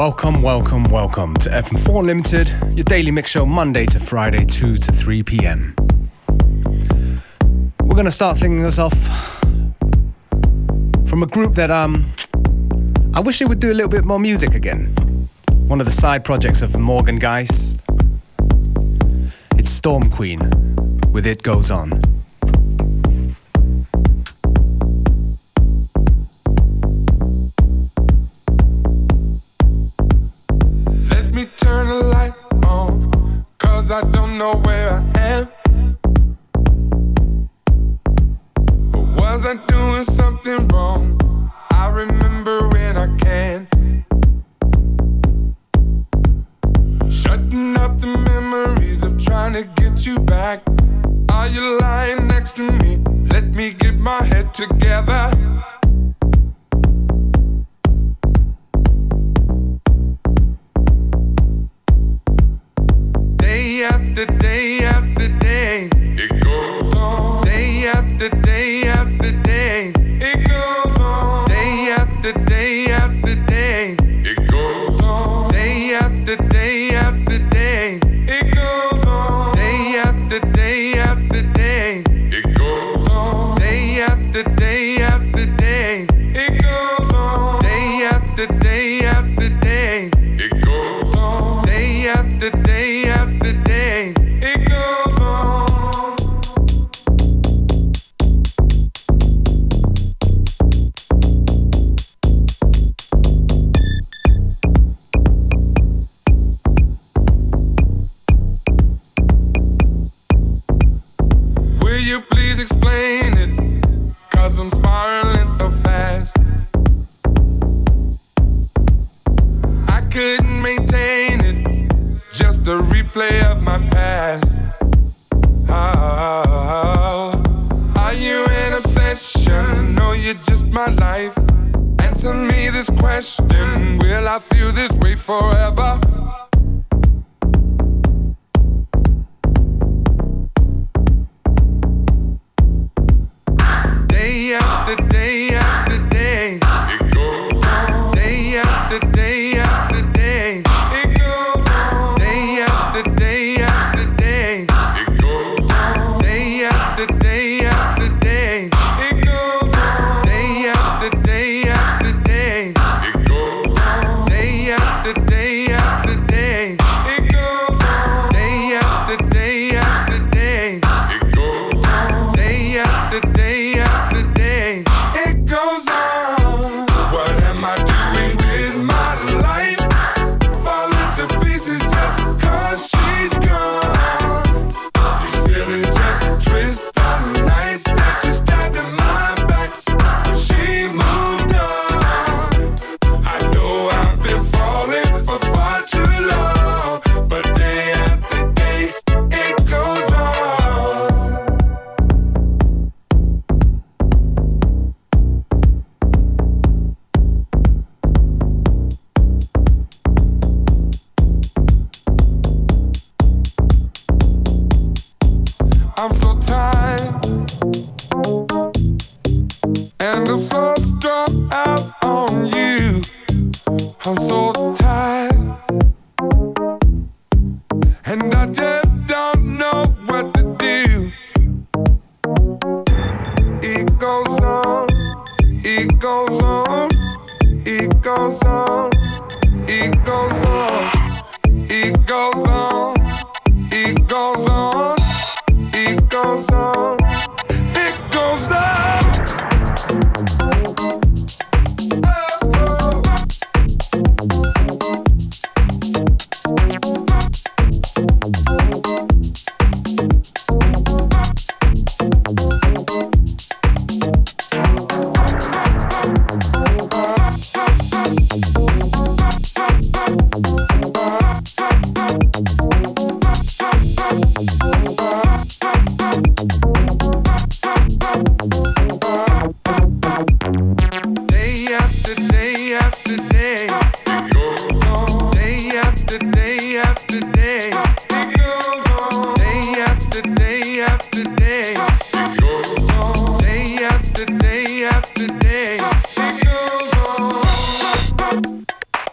Welcome, welcome, welcome to FM4 Unlimited, your daily mix show Monday to Friday, 2 to 3 p.m. We're gonna start thinking us off from a group that um I wish they would do a little bit more music again. One of the side projects of Morgan Geist. It's Storm Queen with It Goes On.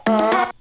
Uh.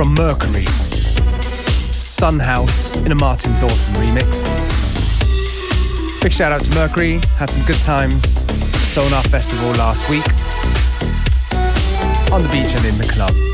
From Mercury, Sunhouse in a Martin Dawson remix. Big shout out to Mercury, had some good times at Sonar Festival last week on the beach and in the club.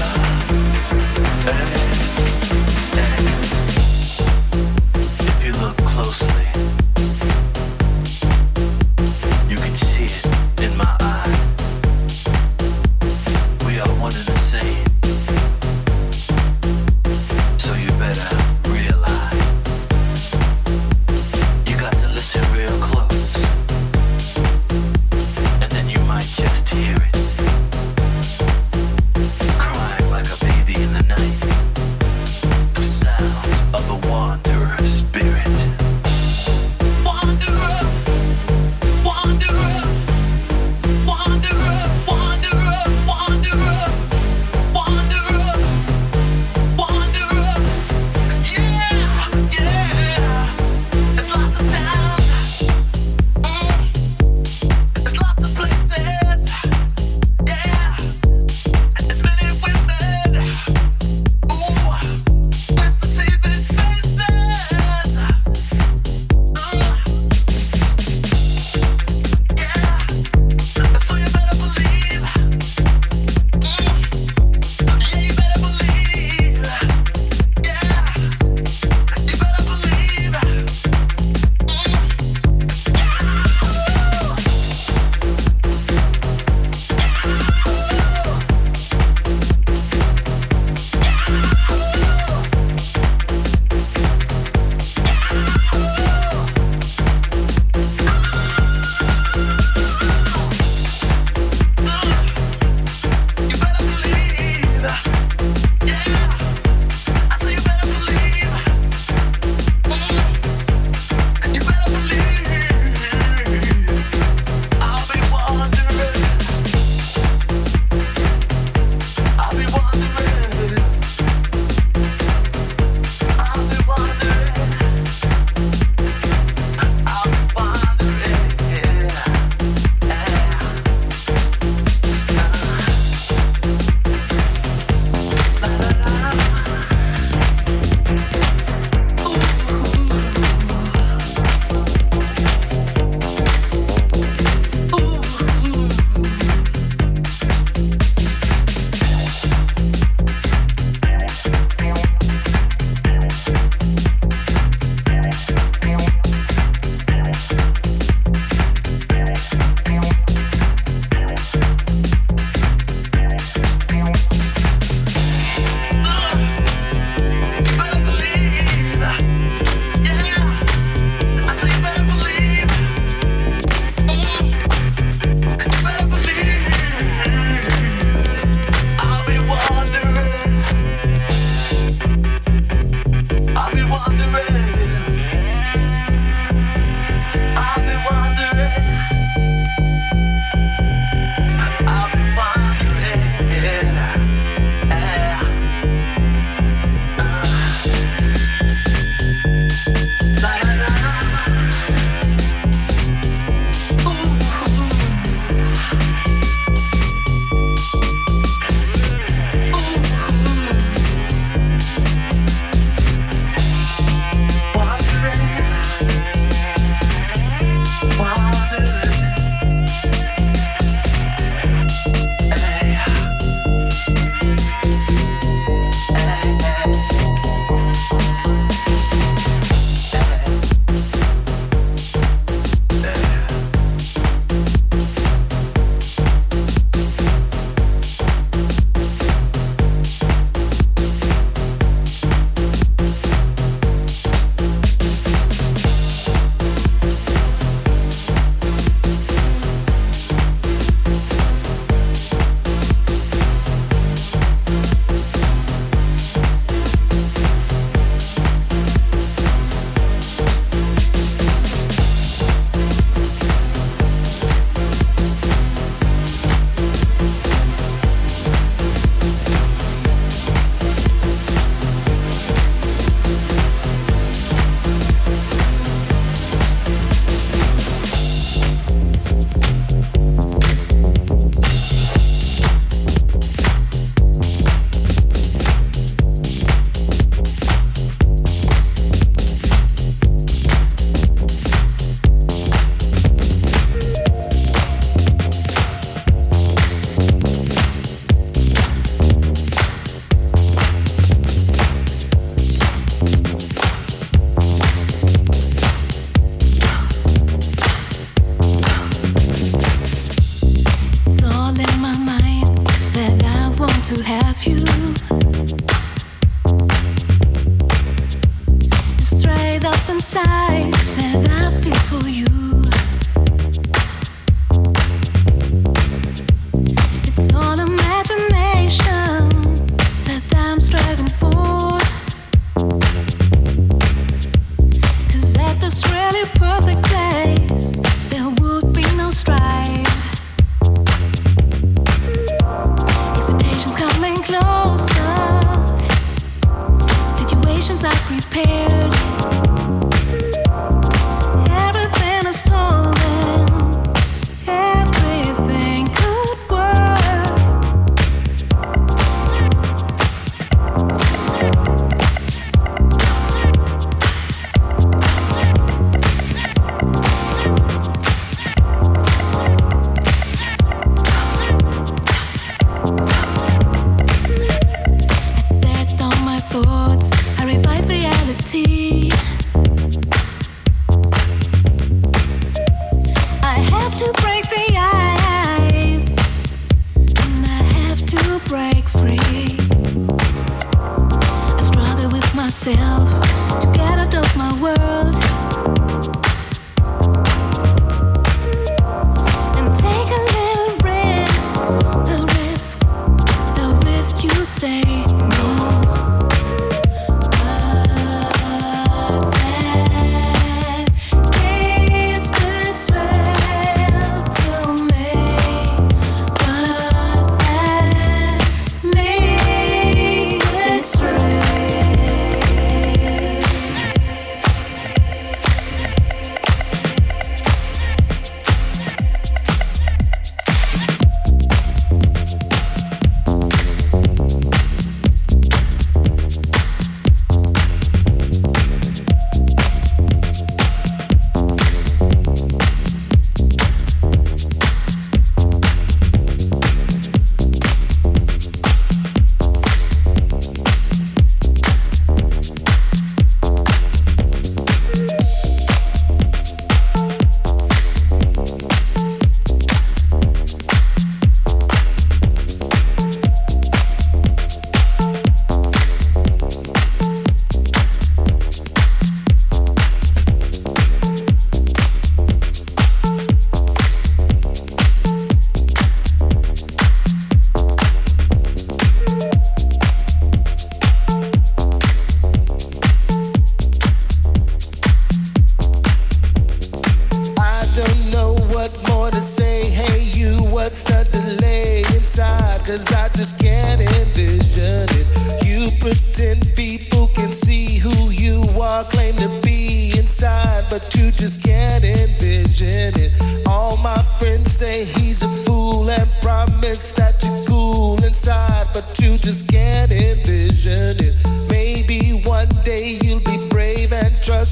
us.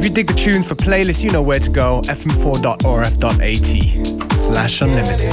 If you dig the tune for playlists, you know where to go fm4.orf.at slash unlimited.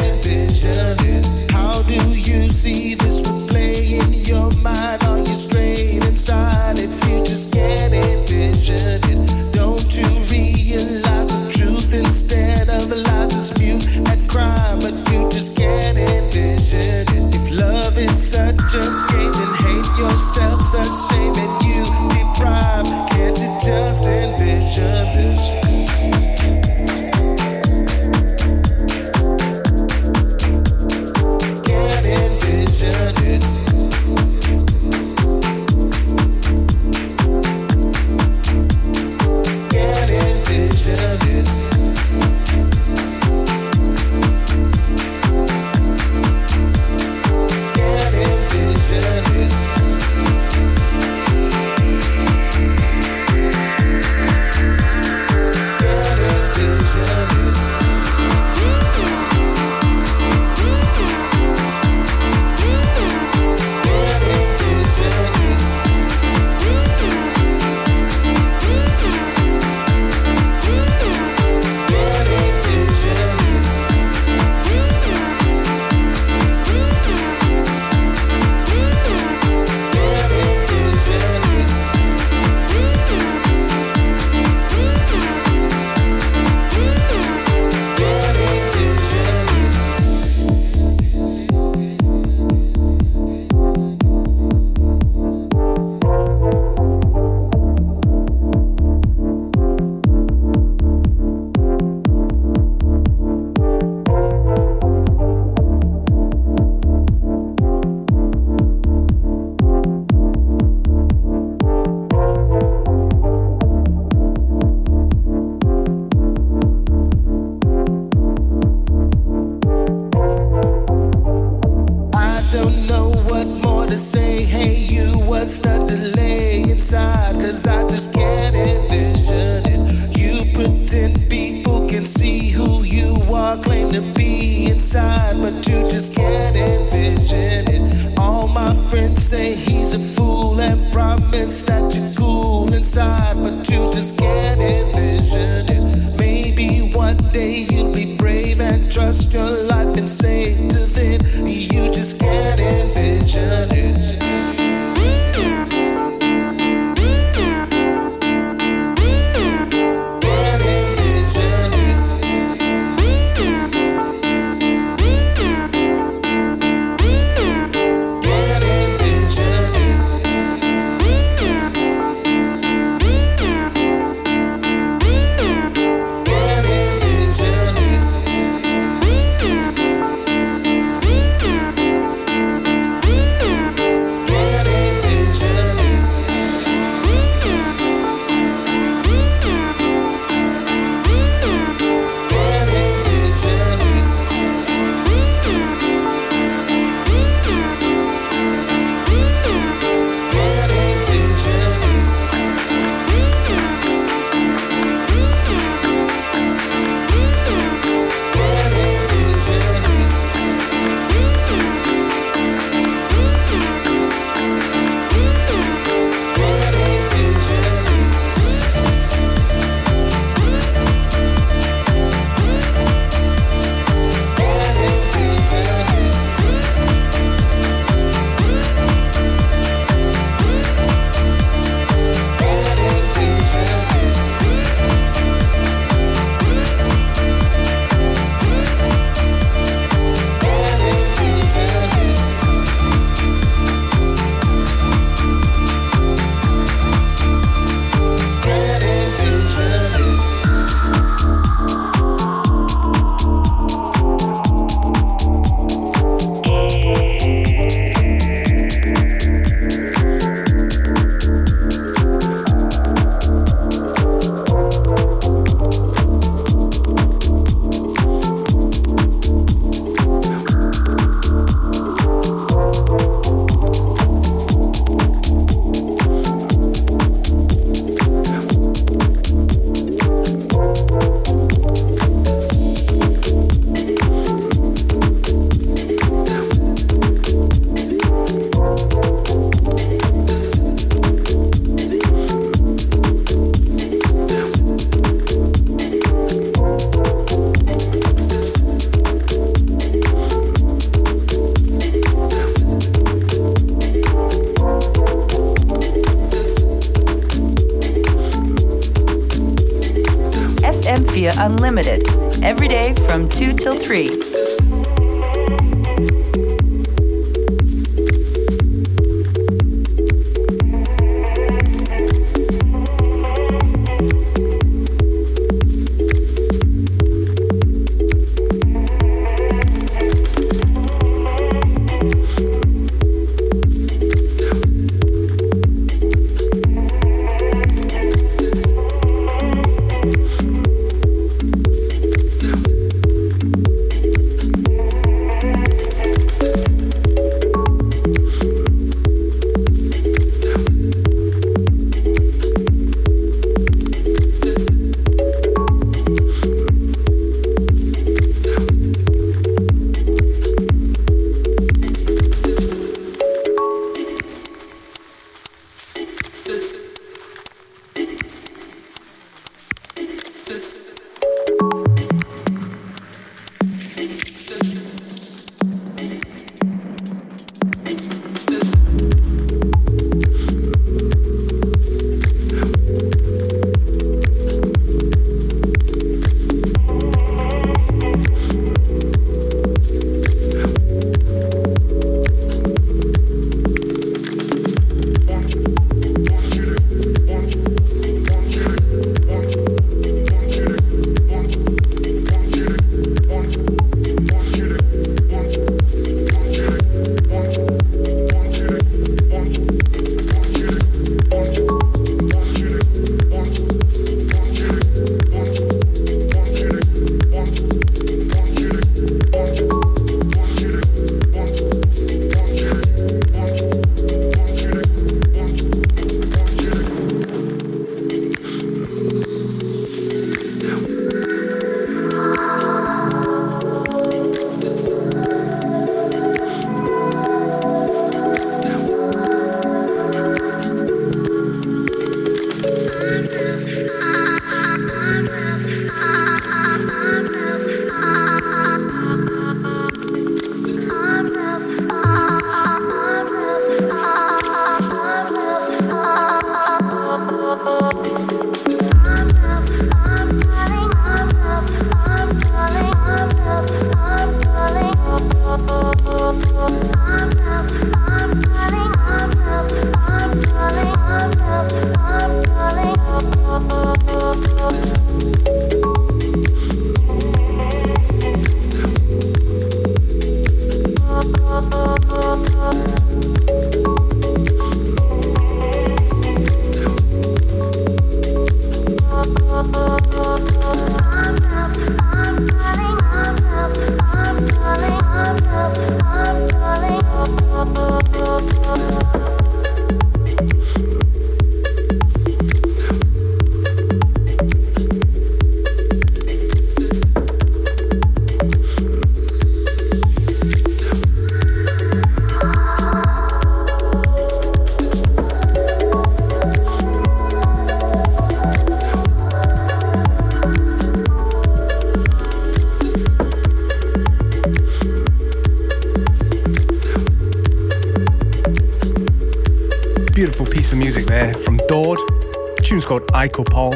Icopole.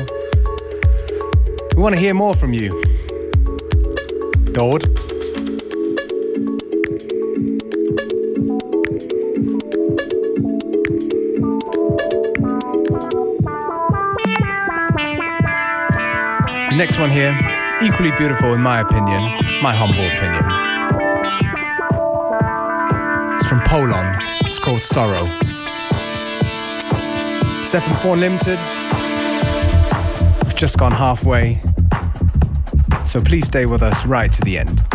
We want to hear more from you. Dord. The next one here, equally beautiful in my opinion, my humble opinion. It's from Poland. It's called Sorrow. 7-4 Limited. Just gone halfway. So please stay with us right to the end.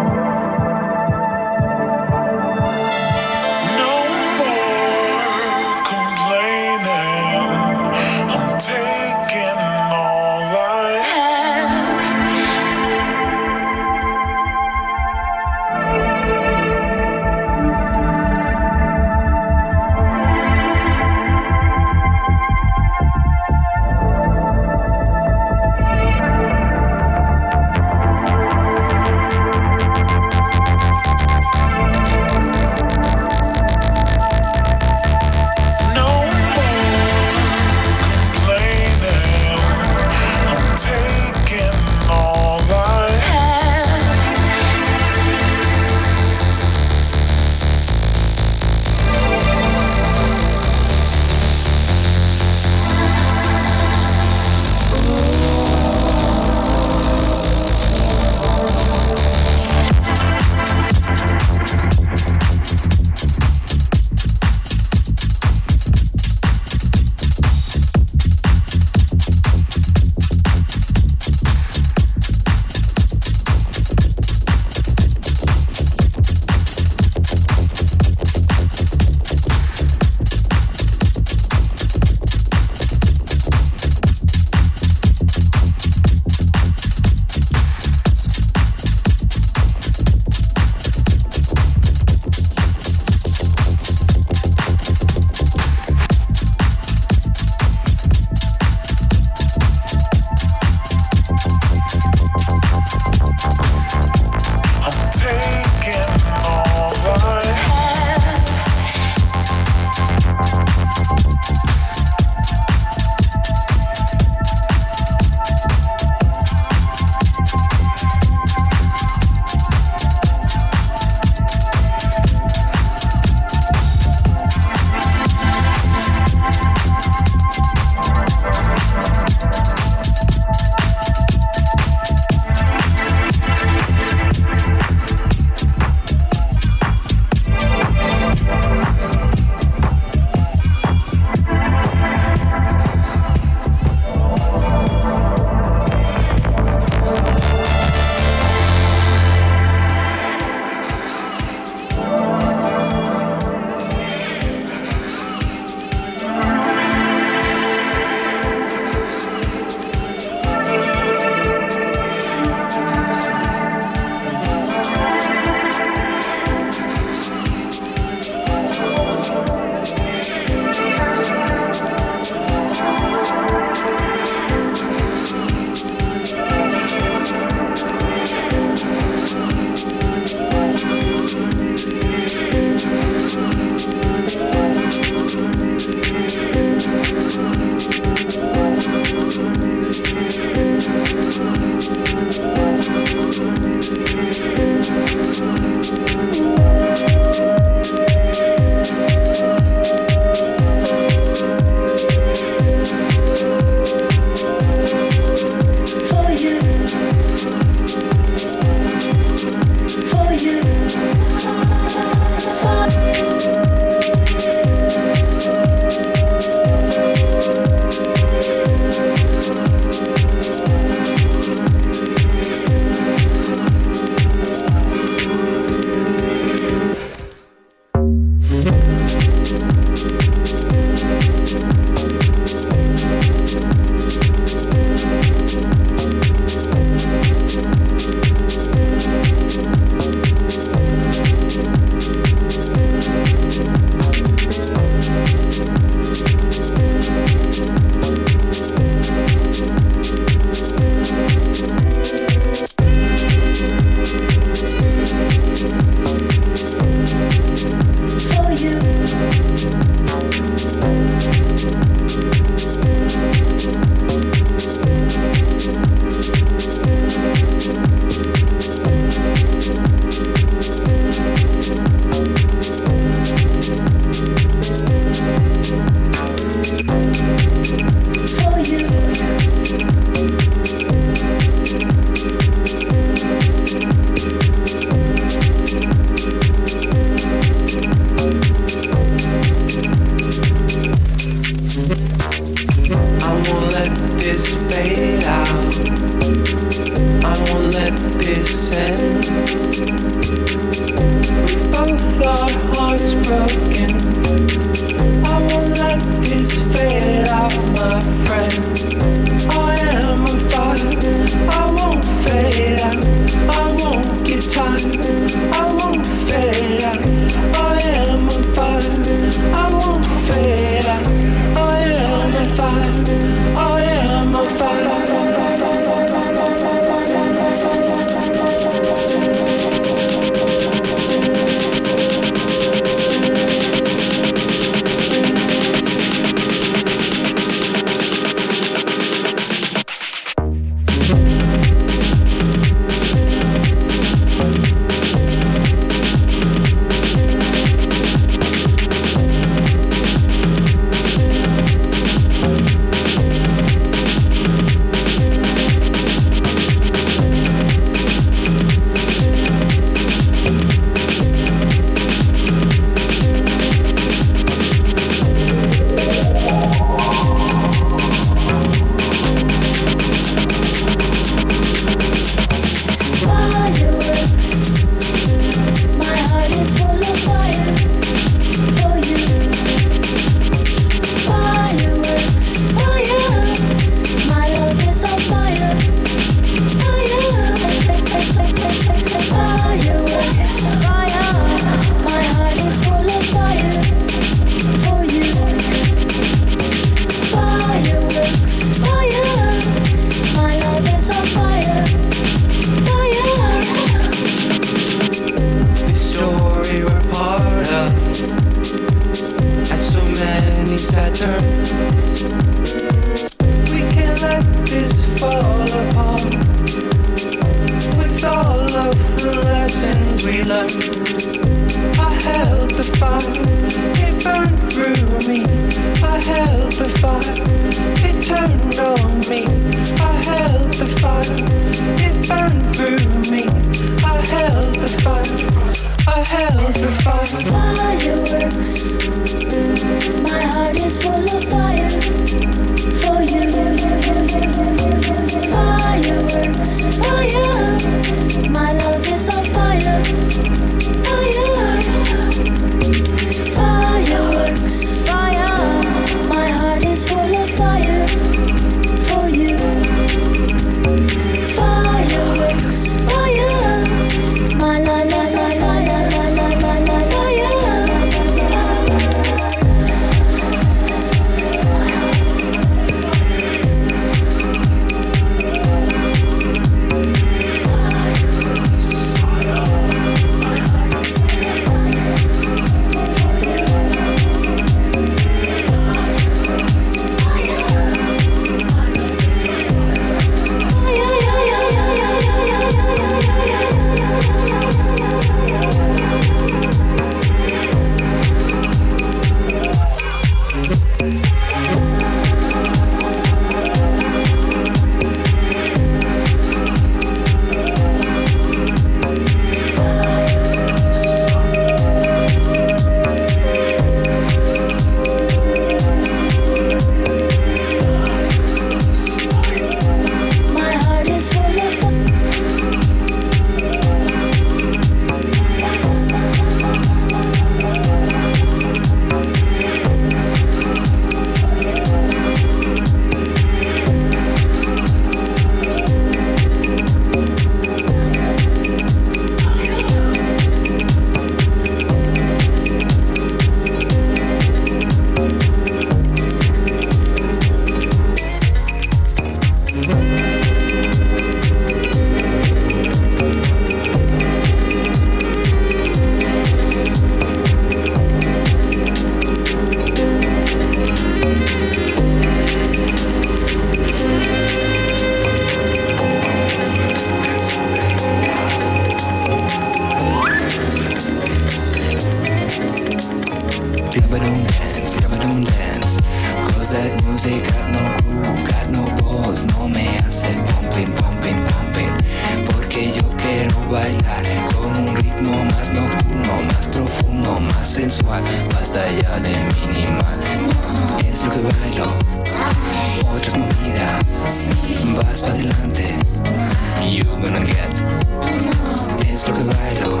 Es lo que bailo.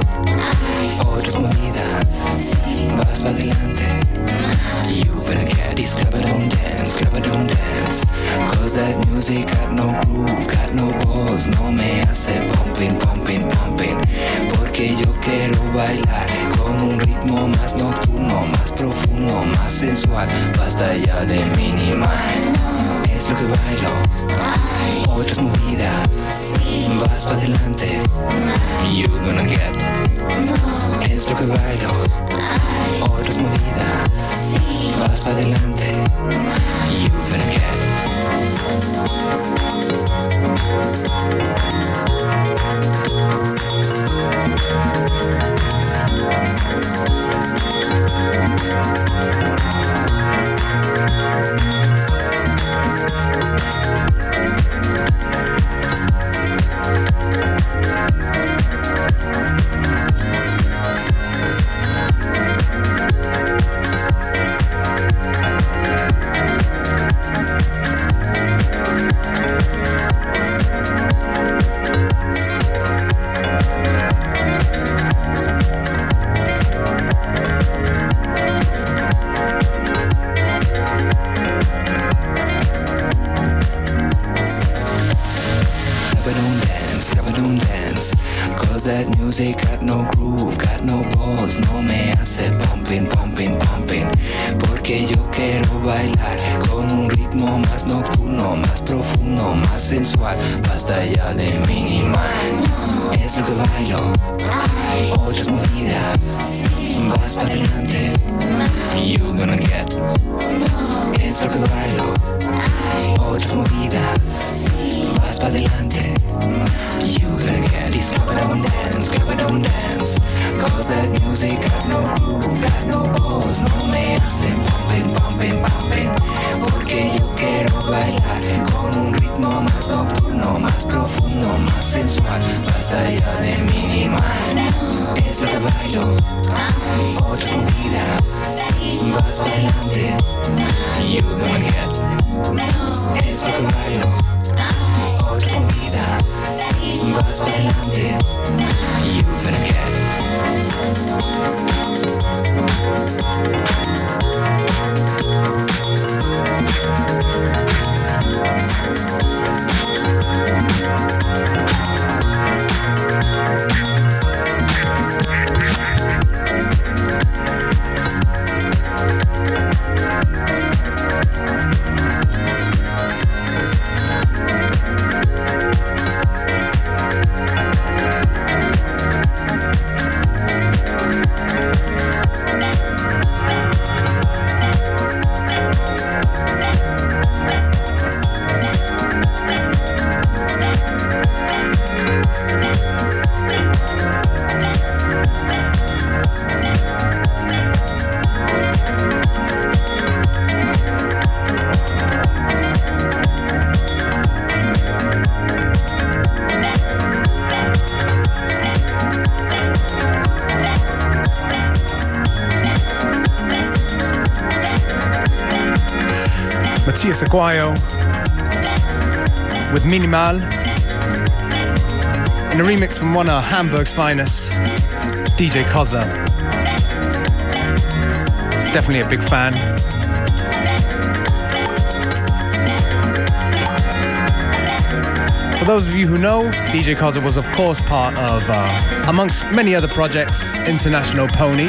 Otras movidas. Vas para adelante. You gonna get this club don't dance, club dance. Cause that music got no groove, got no balls. No me hace pumping, pumping, pumping. Porque yo quiero bailar con un ritmo más nocturno, más profundo, más sensual. Basta ya de minimal. Es lo que bailo. Otras movidas. Vas para adelante. You gonna get. Es lo que bailo. Otras movidas. Vas para adelante. You gonna get. De minimal. Es lo que bailo. Otras movidas. Vas para adelante. You gonna get. Es lo que bailo. Otras movidas. Vas para adelante. You gonna get this club dance, club don't dance. Cause that music got no groove, got no. No me hace pumping, pumping, pumping. Porque yo quiero bailar con un ritmo más nocturno, más profundo, más sensual. Basta ya de minimal. Es que bailo. Otras movidas. Vas adelante. You gonna get. Es bailo. Otras movidas. Vas adelante. You Matias Aguayo with Minimal in a remix from one of Hamburg's finest, DJ Koze. Definitely a big fan. For those of you who know, DJ Koze was, of course, part of, uh, amongst many other projects, International Pony.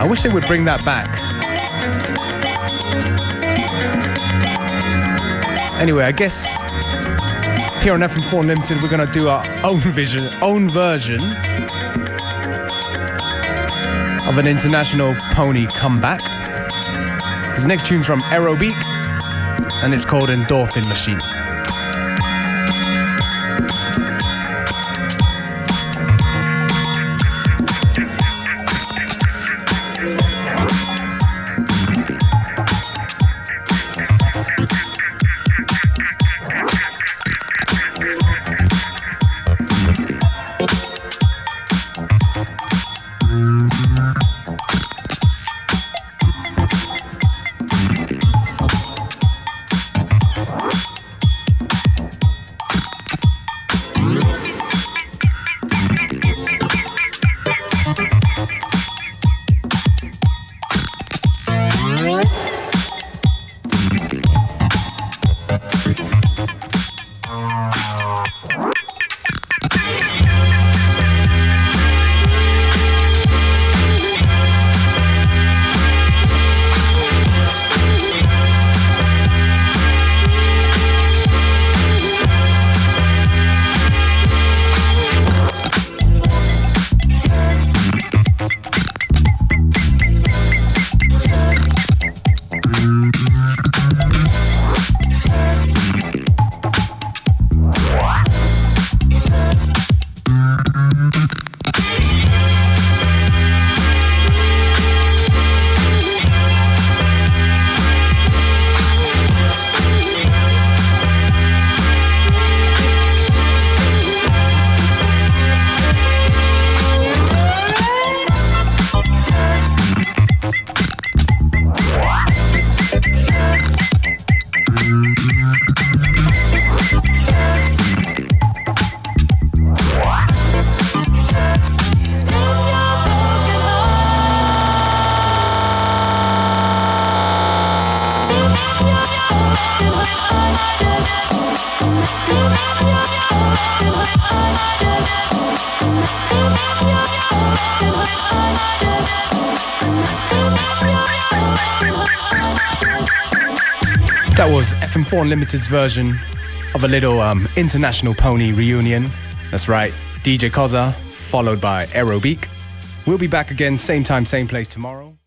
I wish they would bring that back. Anyway, I guess here on FM4 Unlimited, we're gonna do our own vision, own version of an international pony comeback. This next tune's from Erobique, and it's called Endorphin Machine. 4 version of a little um, International Pony reunion. That's right, DJ Koze, followed by Erobique. We'll be back again, same time, same place tomorrow.